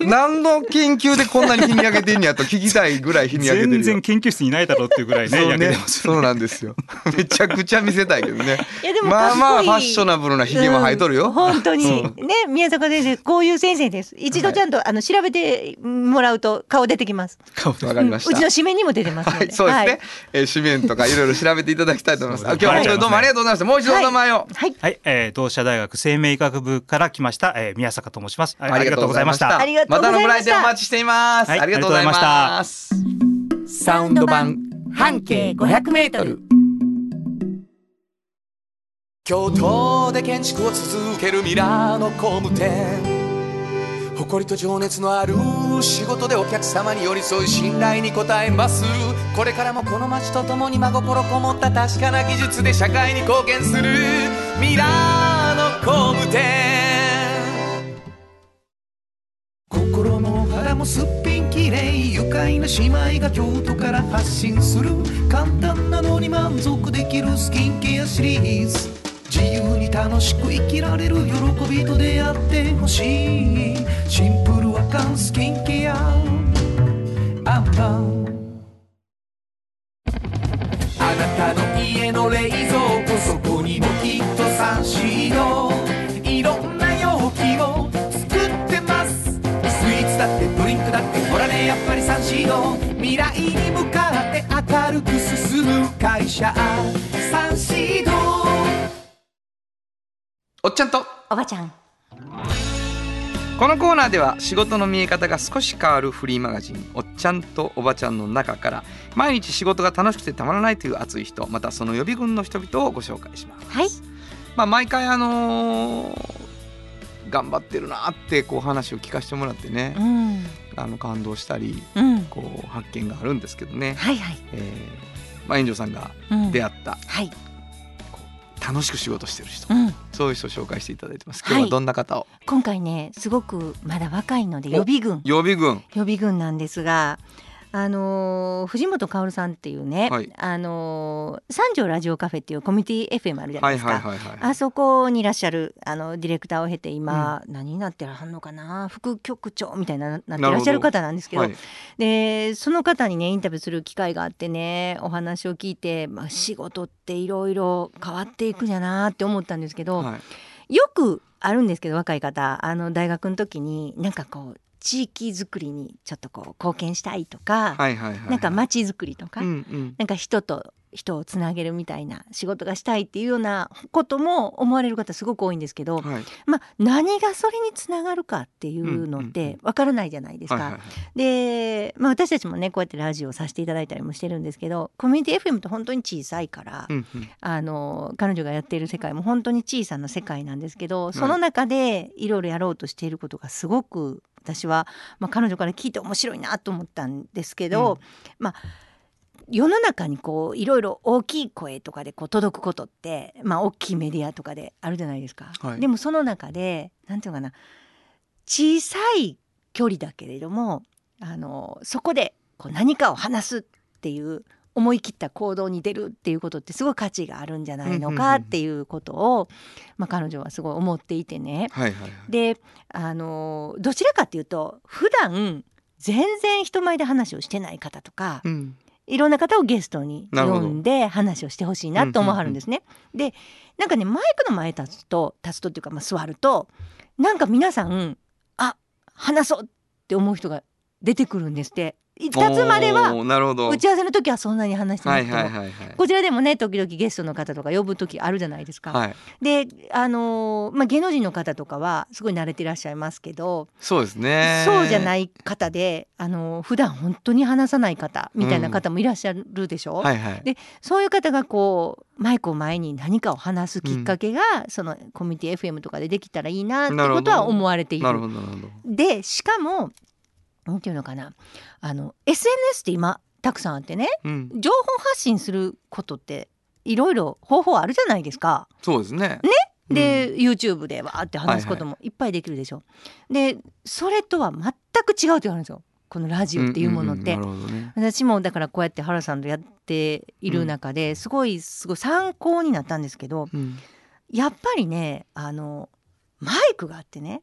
何の研究でこんなに日に焼けてんやと聞きたいぐらい日に焼けてるよ。全然研究室にいないだろうっていうぐらいねそうね。焼けてますそうなんですよ。めちゃくちゃ見せたいけどね。いやでもまあまあファッショナブルなひげも生えとるよ、うん。本当に。うね宮坂先生こういう先生です。一度ちゃんと、あの調べてもらうと顔出てきます。わかりました、うちの紙面にも出てますので、はい、そうですね。はい。えー、紙面とかいろいろ調べていただきたいと思います。今日は本当にどうもありがとうございました。もう一度お名前を。はい。はい、えー、同志社大学生命医学部から来ました、えー、宮坂と申します。あありがとうございました。ありがとうございましたまたのご来店お待ちしています。はいありがとうございます。サウンド版半径500メートル京都で建築を続けるミラーの工務店誇りと情熱のある仕事でお客様に寄り添い信頼に応えます。これからもこの街とともに真心こもった確かな技術で社会に貢献する。ミラーの工務店。心も肌もすっぴんきれい。愉快な姉妹が京都から発信する。簡単なのに満足できるスキンケアシリーズ。自由に楽しく生きられる喜びと出会ってほしい。シンプルアカンスキンケア。アンパンあなたの家の冷蔵庫そこにもきっとサンシードいろんな容器を作ってます。スイーツだってドリンクだってほらね。やっぱりサンシード未来に向かって明るく進む会社。サンシードおっちゃんと。おばちゃん。このコーナーでは仕事の見え方が少し変わるフリーマガジン「おっちゃんとおばちゃん」の中から毎日仕事が楽しくてたまらないという熱い人またその予備軍の人々をご紹介します。はい。まあ、毎回あのー頑張ってるなってこう話を聞かせてもらってねうん。あの感動したりうん。こう発見があるんですけどね、はいはい、えーまあ、炎上さんがうん、出会ったはい楽しく仕事してる人。うん。そういう人を紹介していただいてます。はい今日はどんな方を、今回ねすごくまだ若いので予備軍。予備軍。予備軍なんですがあのー藤本薫さんっていうね、はい。あのー三条ラジオカフェっていうコミュニティ FM あるじゃなはいいですか、あそこにいらっしゃるあのディレクターを経て今、何になってはんのかな？副局長みたいななってらっしゃる方なんですけど。はいでその方にねインタビューする機会があってねお話を聞いて、まあ、仕事っていろいろ変わっていくんやなって思ったんですけど、はい。よくあるんですけど若い方あの大学の時になんかこう地域づくりにちょっとこう貢献したいとか、はいはいはいはい。なんか街づくりとか、うんうん。なんか人と人をつなげるみたいな仕事がしたいっていうようなことも思われる方すごく多いんですけど、はい。まあ、何がそれにつながるかっていうのってわからないじゃないですか。はいはいはい。で、まあ、私たちもねこうやってラジオをさせていただいたりもしてるんですけどコミュニティ FM って本当に小さいから、うんうん。あの彼女がやっている世界も本当に小さな世界なんですけどその中でいろいろやろうとしていることがすごく私は、まあ、彼女から聞いて面白いなと思ったんですけど、まあ世の中にこういろいろ大きい声とかでこう届くことって、まあ、大きいメディアとかであるじゃないですか。はいでもその中でなんていうのかな小さい距離だけれどもあのそこでこう何かを話すっていう思い切った行動に出るっていうことってすごい価値があるんじゃないのうんうんうんかっていうことを、まあ、彼女はすごい思っていてね。はいはいはいであのどちらかっていうと普段全然人前で話をしてない方とか、うんいろんな方をゲストに呼んで話をしてほしいなと思わはるんですね。でなんかねマイクの前に立つと立つとっていうか、まあ、座るとなんか皆さんあ話そうって思う人が出てくるんですって。立つまでは打ち合わせの時はそんなに話してなはいこちらでもね時々ゲストの方とか呼ぶ時あるじゃないですか。はい。であのーまあ、芸能人の方とかはすごい慣れてらっしゃいますけど、そうですね。そうじゃないい方であのー普段本当に話さない方みたいな方もいらっしゃるでしょ、はいはい。でそういう方がこうマイクを前に何かを話すきっかけが、そのコミュニティ FM とかでできたらいいなってことは思われている。なるほどなるほど。でしかもなんていうのかな。あの SNS って今たくさんあってねうん。情報発信することっていろいろ方法あるじゃないですか。そうですね。で、YouTube でわーって話すこともいっぱいできるでしょ。でそれとは全く違うって言われるんですよ。このラジオっていうものって。私もだからこうやって原さんとやっている中ですごいすごい参考になったんですけどうん。やっぱりねあのマイクがあってね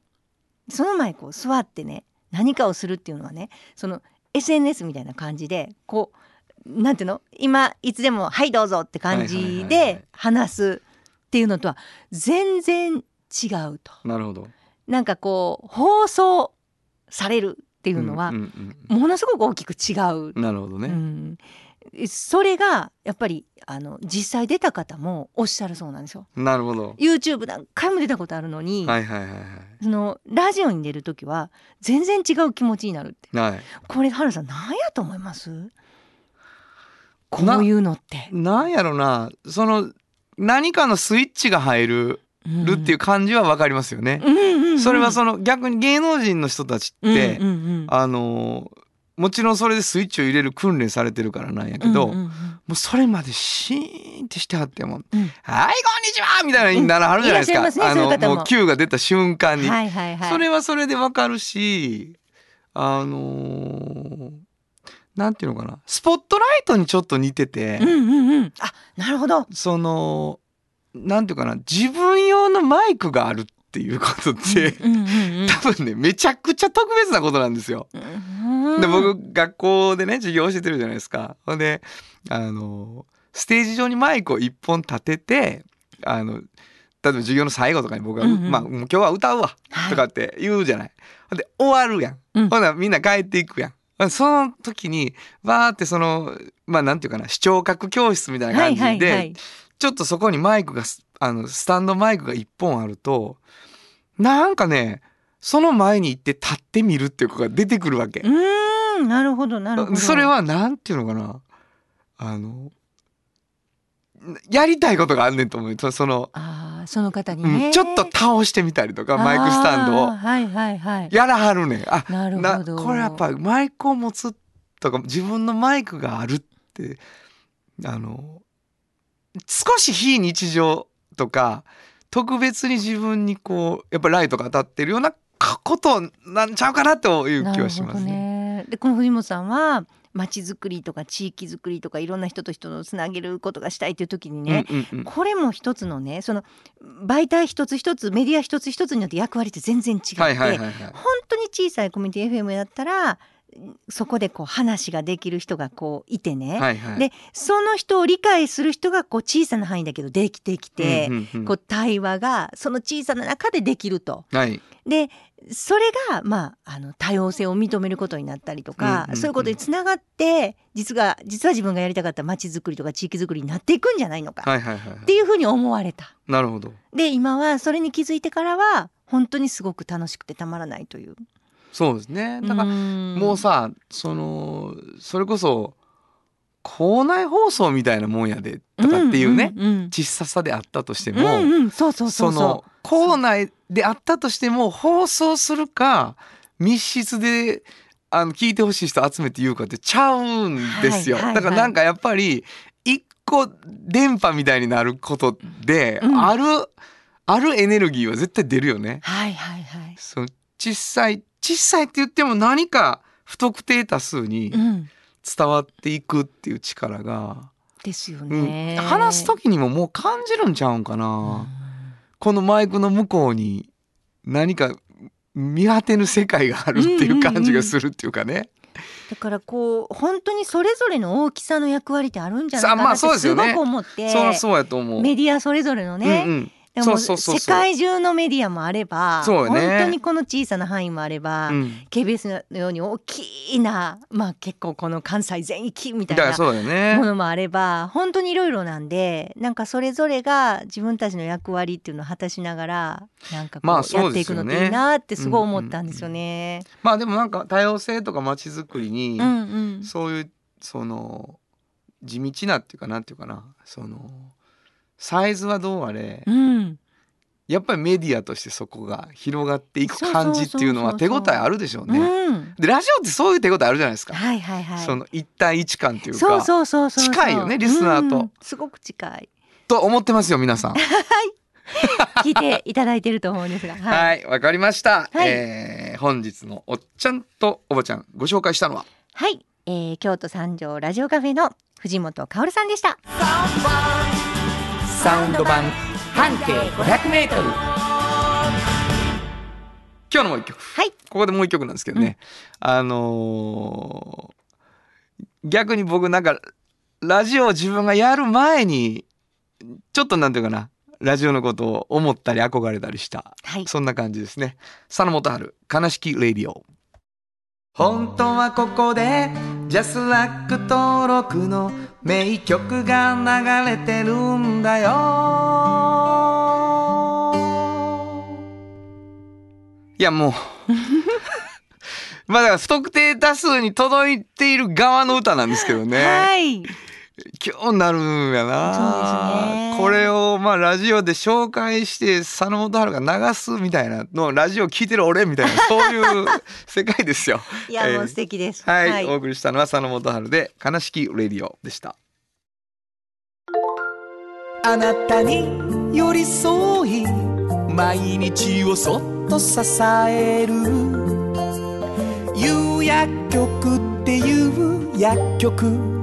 その前こう座ってね何かをするっていうのはねその SNS みたいな感じでこうなんていうの？今いつでも「はいどうぞ」って感じで話すっていうのとは全然違うと。なるほど。っなんかこう放送されるっていうのはものすごく大きく違う。なるほどね、うん、それがやっぱりあの実際出た方もおっしゃるそうなんですよ。なるほど。YouTube 何回も出たことあるのに、はいはいはいはいそのラジオに出る時は全然違う気持ちになるって。はい。これ原さん何やと思います？こなういうのって。なんやろな。その何かのスイッチが入るるっていう感じはわかりますよね、うんうんうんうん。それはその逆に芸能人の人たちって、うんうんうんあのもちろんそれでスイッチを入れる訓練されてるからなんやけど、うんうんうん。もうそれまでシーンってしてはってもううんはいこんにちは」みたいなにならはるじゃないですか、うんねあのも。う Q が出た瞬間に、はいはいはい。それはそれでわかるしあのーなんていうのかな。スポットライトにちょっと似てて、うんうんうん。あなるほど。そのなんていうかな。自分用のマイクがあるっていうことって、多分ねめちゃくちゃ特別なことなんですよ。うんで僕学校でね授業教えてるじゃないですか。ほんであのステージ上にマイクを一本立ててあの例えば授業の最後とかに僕が、うんうんまあ今日は歌うわはいとかって言うじゃない。ほんで終わるやん。うんほんならみんな帰っていくやん。その時にバーってそのまあなんていうかな視聴覚教室みたいなはい感じで、はいはい。ちょっとそこにマイクがすあのスタンドマイクが一本あるとなんかねその前に行って立ってみるっていう子が出てくるわけ。うーんなるほどなるほど。それはなんていうのかなあのやりたいことがあんねんと思うそその、ああその方にうんね。ちょっと倒してみたりとかマイクスタンドをはいはいはい。やらはるねんあなるなほど。これやっぱマイクを持つとか自分のマイクがあるってあの少し非日常とか特別に自分にこうやっぱライトが当たってるようなことなんちゃうかなという気はしますね。ね。でこの藤本さんは街づくりとか地域づくりとかいろんな人と人をつなげることがしたいという時にね、うんうんうんこれも一つのねその媒体一つ一つメディア一つ一つによって役割って全然違って、はいはいはいはい。本当に小さいコミュニティ FM だったらそこでこう話ができる人がこういてね、はいはい。でその人を理解する人がこう小さな範囲だけどできてきて、うんうんうんこう対話がその小さな中でできると。はい。でそれが、まあ、あの多様性を認めることになったりとか、うんうんうんそういうことにつながって実が実は自分がやりたかった街づくりとか地域づくりになっていくんじゃないのか、はいはいはいはいっていうふうに思われた。なるほど。で今はそれに気づいてからは本当にすごく楽しくてたまらないという。そうですね。だからももうさそのそれこそ校内放送みたいなもんやでとかっていうね、んうん小ささであったとしてうんも、うんうん。そうそうそそう。そうの校内であったとしても放送するか密室であの聞いてほしい人集めて言うかってちゃうんですよ、はいはいはい。だからなんかやっぱり一個電波みたいになることで、うん。あるあるエネルギーは絶対出るよね。はいはいはい。そう小さい小さいって言っても何か不特定多数にうん。伝わっていくっていう力が、ですようん。ね。話す時にももう感じるんちゃうんかな、このマイクの向こうに何か見果てぬ世界があるっていう感じがするっていうかね。だからこう本当にそれぞれの大きさの役割ってあるんじゃないかさあまあなってすそうですよね。ごく思って、そうそうやと思う。メディアそれぞれのね、うんうんでも世界中のメディアもあれば、ね。本当にこの小さな範囲もあれば、うん。KBS のように大きなまあ結構この関西全域みたいなも。のもあれば本当にいろいろなんでなんかそれぞれが自分たちの役割っていうのを果たしながらなんかこまあうやっていくのっていいなってすごい思ったんですよね。まあでもなんか多様性とか街づくりに、うんうん。そういうその地道なっていうかなんていうかなそのサイズはどうあれ、うん。やっぱりメディアとしてそこが広がっていく感じっていうのは手応えあるでしょうね。うん。でラジオってそういう手応えあるじゃないですか。はいはいはい。その一対一感っていうかそうそうそうそうそう。近いよねリスナーと。うん。すごく近い。と思ってますよ皆さん。聞いていただいてると思うんですが、はい、はいわかりました、はい。えー本日のおっちゃんとおばちゃんご紹介したのは？はい、えー、京都三条ラジオカフェの藤本香さんでした。サウンド版半径 500m 今日のもう一曲。はい、ここでもう一曲なんですけどね、あのー逆に僕なんかラジオを自分がやる前にちょっとなんていうかなラジオのことを思ったり憧れたりした、はい。そんな感じですね。佐野元春悲しきレディオ本当はここでジャスラック登録の名曲が流れてるんだよ。いやもう。まあだから不特定多数に届いている側の歌なんですけどね、はい、今日になるんやな。そうですね。これをまあラジオで紹介して佐野元春が流すみたいなのをラジオ聞いてる俺みたいな そういう世界ですよ。いや、えー。もう素敵です。はい、お送りしたのは佐野元春で悲しきレディオでした。あなたに寄り添い毎日をそっと支える。夕薬局っていう薬局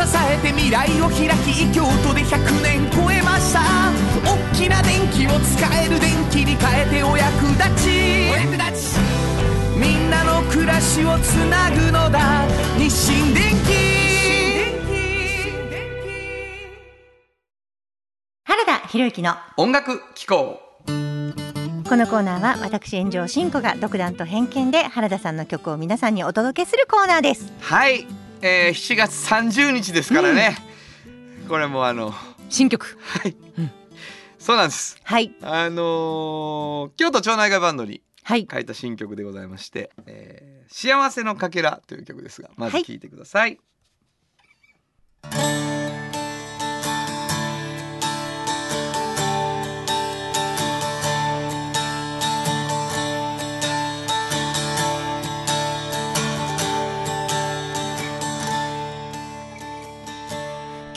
支えて未来を開き京都で100年超えました。大きな電気を使える電気に変えてお役立ち。お役立ちみんなの暮らしをつなぐのだ。日清電気原田博之の音楽機構。このコーナーは私炎上真子が独断と偏見で原田さんの曲を皆さんにお届けするコーナーです。はい、えー、7月30日ですからね、これもあの新曲。そうなんです。はい。あのー京都町内会バンドにはい。書いた新曲でございまして「えー幸せのかけら」という曲ですがまずはい。聴いてください。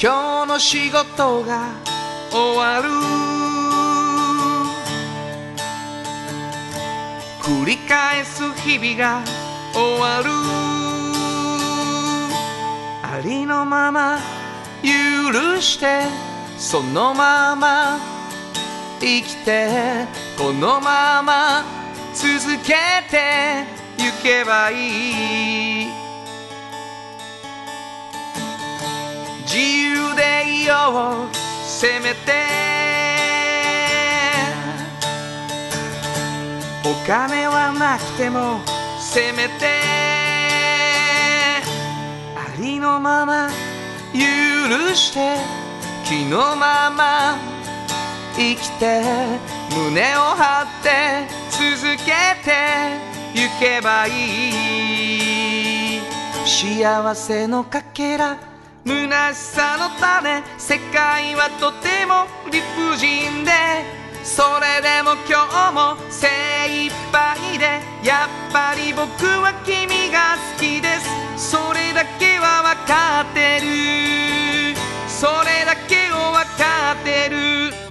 今日の仕事が終わる。繰り返す日々が終わる。ありのまま許してそのまま生きてこのまま続けてゆけばいい。自由でいようせめて。お金はなくてもせめて。ありのまま許して気のまま生きて胸を張って続けてゆけばいい。幸せのかけら虚しさの種世界はとても理不尽でそれでも今日も精一杯でやっぱり僕は君が好きです。それだけは分かってる。それだけを分かってる。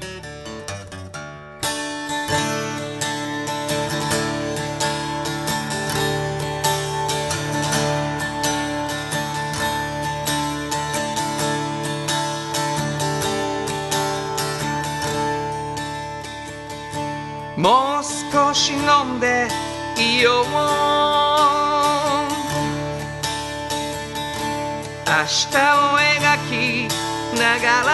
もう少し飲んでいよ。う明日を描きながら。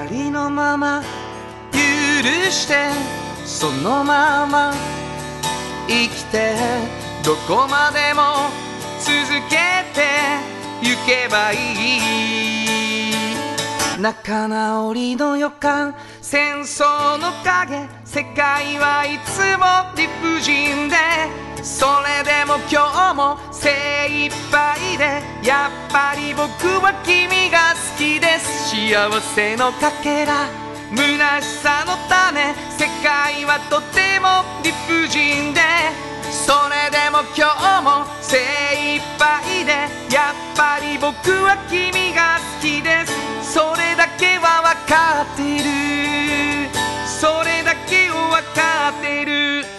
ありのまま許してそのまま生きてどこまでも続けてゆけばいい。仲直りの予感戦争の影世界はいつも理不尽でそれでも今日も精一杯でやっぱり僕は君が好きです。幸せのかけら虚しさの種世界はとても理不尽でそれでも今日も精一杯でやっぱり僕は君が好きです。それだけは分かってる。それだけを分かってる。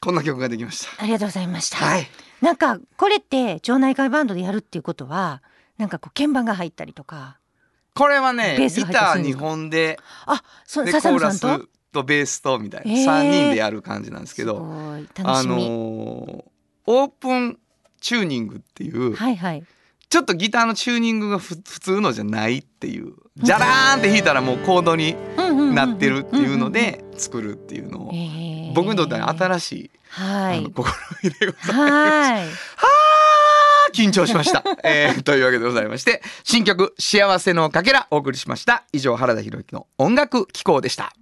こんな曲ができました。ありがとうございました。はい。なんかこれって町内会バンドでやるっていうことはなんかこう鍵盤が入ったりとか。これはねギター2本であそうでコ笹ーラス野さんととベースとみたいなへー。3人でやる感じなんですけすどあのオープンチューニングっていうはいはいちょっとギターのチューニングが普通のじゃないっていう。じゃらーんって弾いたらもうコードになってるっていうので作るっていうのを、僕にとっては新しい、はい、試みでございます。はい。緊張しました、えー、というわけでございまして新曲「幸せのかけら」お送りしました。以上原田博之の音楽機構でした。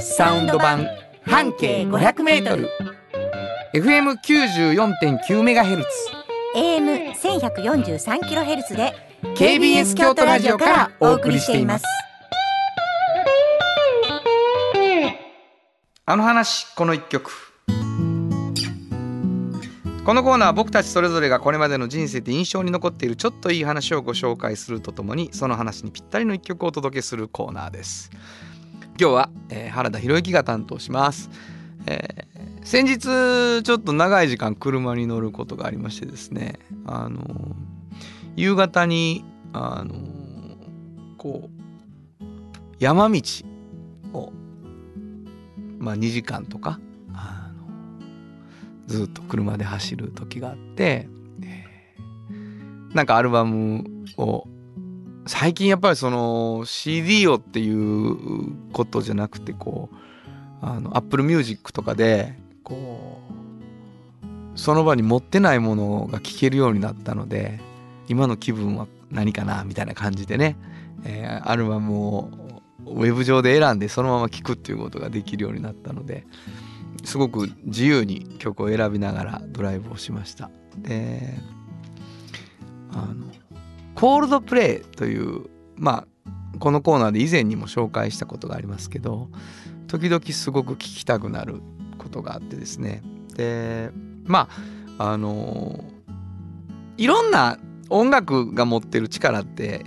サウンド版半径 500m FM94.9MHz AM1143kHz で KBS 京都ラジオからお送りしています。あの話この一曲。このコーナーは僕たちそれぞれがこれまでの人生で印象に残っているちょっといい話をご紹介するとともにその話にぴったりの一曲をお届けするコーナーです。今日は、えー、原田博之が担当します。えー先日ちょっと長い時間車に乗ることがありましてですねあの夕方にあのこう山道をまあ2時間とかあのずっと車で走る時があって、えーなんかアルバムを最近やっぱりその CD をっていうことじゃなくてこうあの Apple Music とかでこうその場に持ってないものが聴けるようになったので今の気分は何かなみたいな感じでね、えーアルバムをウェブ上で選んでそのまま聴くっていうことができるようになったのですごく自由に曲を選びながらドライブをしました。であのコールドプレイというまあこのコーナーで以前にも紹介したことがありますけど時々すごく聴きたくなることがあってですね。でまああのいろんな音楽が持ってる力って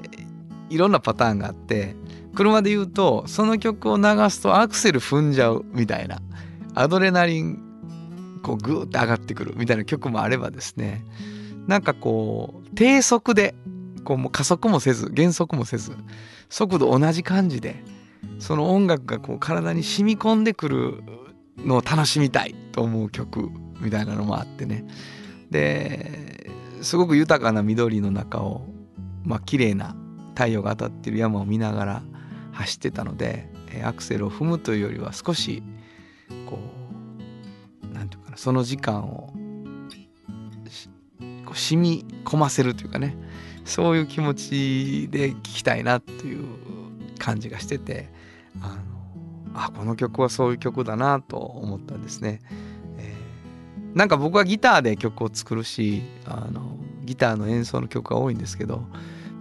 いろんなパターンがあって車で言うとその曲を流すとアクセル踏んじゃうみたいなアドレナリンこうグーって上がってくるみたいな曲もあればですね。なんかこう低速でこうもう加速もせず減速もせず速度同じ感じでその音楽がこう体に染み込んでくるのを楽しみたいと思う曲みたいなのもあってね。ですごく豊かな緑の中をまあ綺麗な太陽が当たってる山を見ながら走ってたのでアクセルを踏むというよりは少しこうなんていうかなその時間をこう染み込ませるというかね。そういう気持ちで聴きたいなという感じがしててあのあこの曲はそういう曲だなと思ったんですね。えーなんか僕はギターで曲を作るしあのギターの演奏の曲が多いんですけど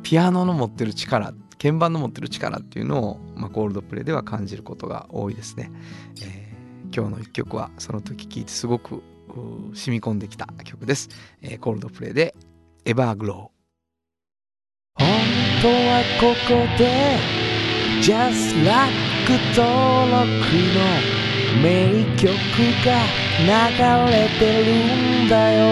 ピアノの持ってる力鍵盤の持ってる力っていうのを、まあ、コールドプレイでは感じることが多いですね。えー今日の一曲はその時聴いてすごく染み込んできた曲です。えーコールドプレイで「エバーグロー」本当はここで Just Like 登録の名曲が流れてるんだよ。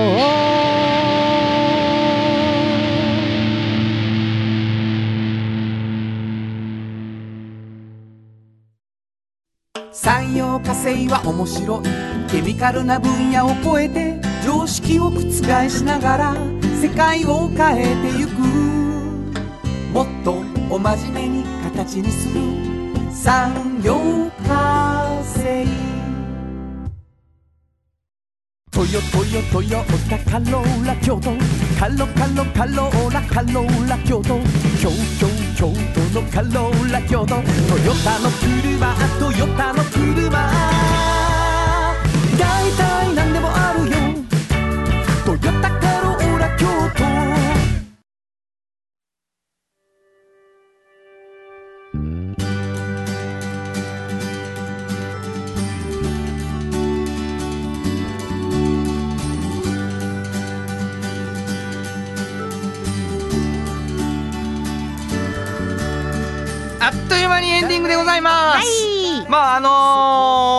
産業化成は面白い。ケミカルな分野を超えて常識を覆しながら世界を変えてゆく。もっとお真面目に形にする産業化成トヨトヨトヨタカローラ京都カロカロカローラカローラ京都京京京都のカローラ京都トヨタの車トヨタの車大体ます。はいまああ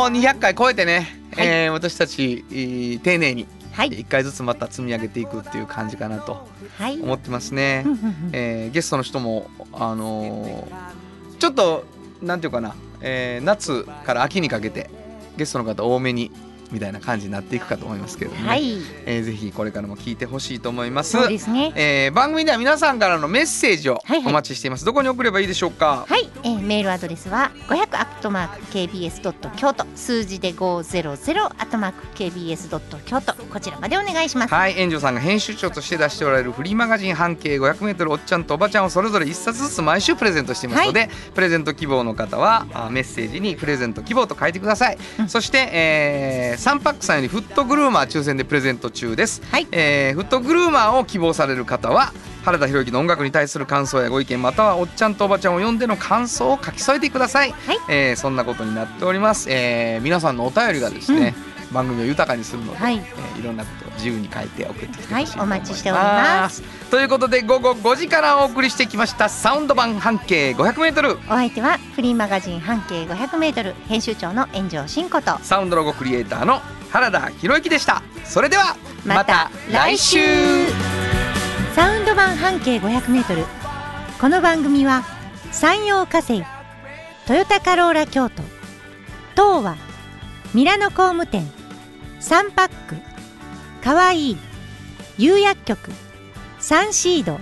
のー、200回超えてね、えー私たち、えー丁寧にはい1回ずつまた積み上げていくっていう感じかなとはい思ってますねうん。うんうんえーゲストの人もあのーちょっとなんていうかな、えー夏から秋にかけてゲストの方多めにみたいな感じになっていくかと思いますけれどもね、はいえーぜひこれからも聞いてほしいと思います。そうですねえー番組では皆さんからのメッセージをはいはいお待ちしています。どこに送ればいいでしょうか？はい、えーメールアドレスは500アットマーク kbs ドット京都数字で500アットマーク kbs ドット京都こちらまでお願いします。はい、園長さんが編集長として出しておられるフリーマガジン半径 500m おっちゃんとおばちゃんをそれぞれ一冊ずつ毎週プレゼントしていますので、プレゼント希望の方はあメッセージにプレゼント希望と書いてください、うん。そして、えー、サンパックさんよりフットグルーマー抽選でプレゼント中です、はい。えーフットグルーマーを希望される方は原田博之の音楽に対する感想やご意見またはおっちゃんとおばちゃんを読んでの感想を書き添えてください、はい。えーそんなことになっております、えー皆さんのお便りがですね、番組を豊かにするので、はい。えーいろんなことを自由に書いて送ってきてはいお待ちしております。ということで午後5時からお送りしてきましたサウンド版半径 500m お相手はフリーマガジン半径500メートル編集長の炎上真子と。サウンドロゴクリエイターの原田博之でした。それではまた来週サウンド版半径500メートルこの番組は山陽火星トヨタカローラ京都東和ミラノ工務店サンパックかわいい釉薬局サンシード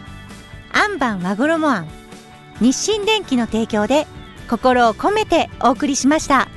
アンバン和衣あん日清電機の提供で心を込めてお送りしました。